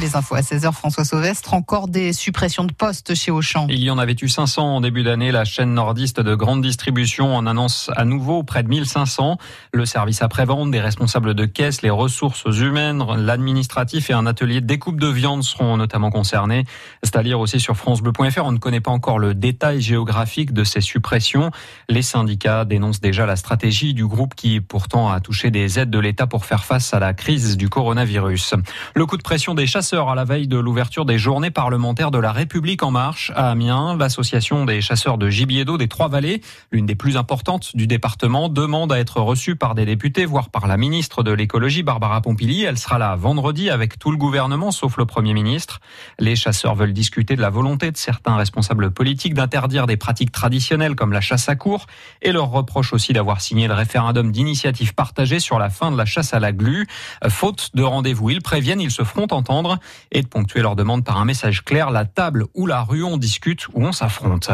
Les infos à 16h, François Sauvestre, encore des suppressions de postes chez Auchan. Il y en avait eu 500 en début d'année. La chaîne nordiste de grande distribution en annonce à nouveau près de 1500. Le service après-vente, des responsables de caisse, les ressources humaines, l'administratif et un atelier de découpe de viande seront notamment concernés. C'est à dire aussi sur francebleu.fr. On ne connaît pas encore le détail géographique de ces suppressions. Les syndicats dénoncent déjà la stratégie du groupe qui pourtant a touché des aides de l'État pour faire face à la crise du coronavirus. Le coup de pression des chasseurs à la veille de l'ouverture des journées parlementaires de la République en marche à Amiens. L'association des chasseurs de gibier d'eau des Trois-Vallées, l'une des plus importantes du département, demande à être reçue par des députés, voire par la ministre de l'écologie, Barbara Pompili. Elle sera là vendredi avec tout le gouvernement, sauf le Premier ministre. Les chasseurs veulent discuter de la volonté de certains responsables politiques d'interdire des pratiques traditionnelles comme la chasse à court et leur reproche aussi d'avoir signé le référendum d'initiative partagée sur la fin de la chasse à la glu. Faute de rendez-vous, ils préviennent, ils se feront entendre et de ponctuer leur demande par un message clair, la table ou la rue, on discute ou on s'affronte.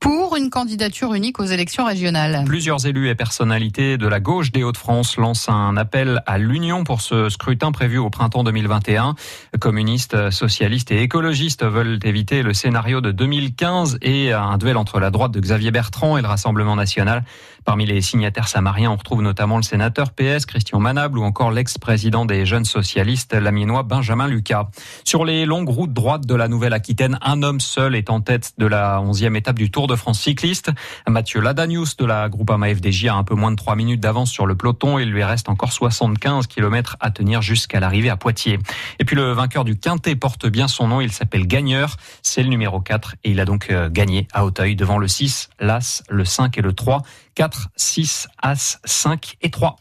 Pour une candidature unique aux élections régionales. Plusieurs élus et personnalités de la gauche des Hauts-de-France lancent un appel à l'union pour ce scrutin prévu au printemps 2021. Communistes, socialistes et écologistes veulent éviter le scénario de 2015 et un duel entre la droite de Xavier Bertrand et le Rassemblement national. Parmi les signataires samariens, on retrouve notamment le sénateur PS Christian Manable ou encore l'ex-président des jeunes socialistes laminois Benjamin Lucas. Sur les longues routes droites de la Nouvelle-Aquitaine, un homme seul est en tête de la 11e étape du Tour de France cycliste. Mathieu Ladanius de la Groupama FDJ a un peu moins de 3 minutes d'avance sur le peloton. Il lui reste encore 75 km à tenir jusqu'à l'arrivée à Poitiers. Et puis le vainqueur du Quintet porte bien son nom. Il s'appelle Gagneur. C'est le numéro 4 et il a donc euh, gagné à Hauteuil devant le 6, l'As, le 5 et le 3. 4, 6, As, 5 et 3.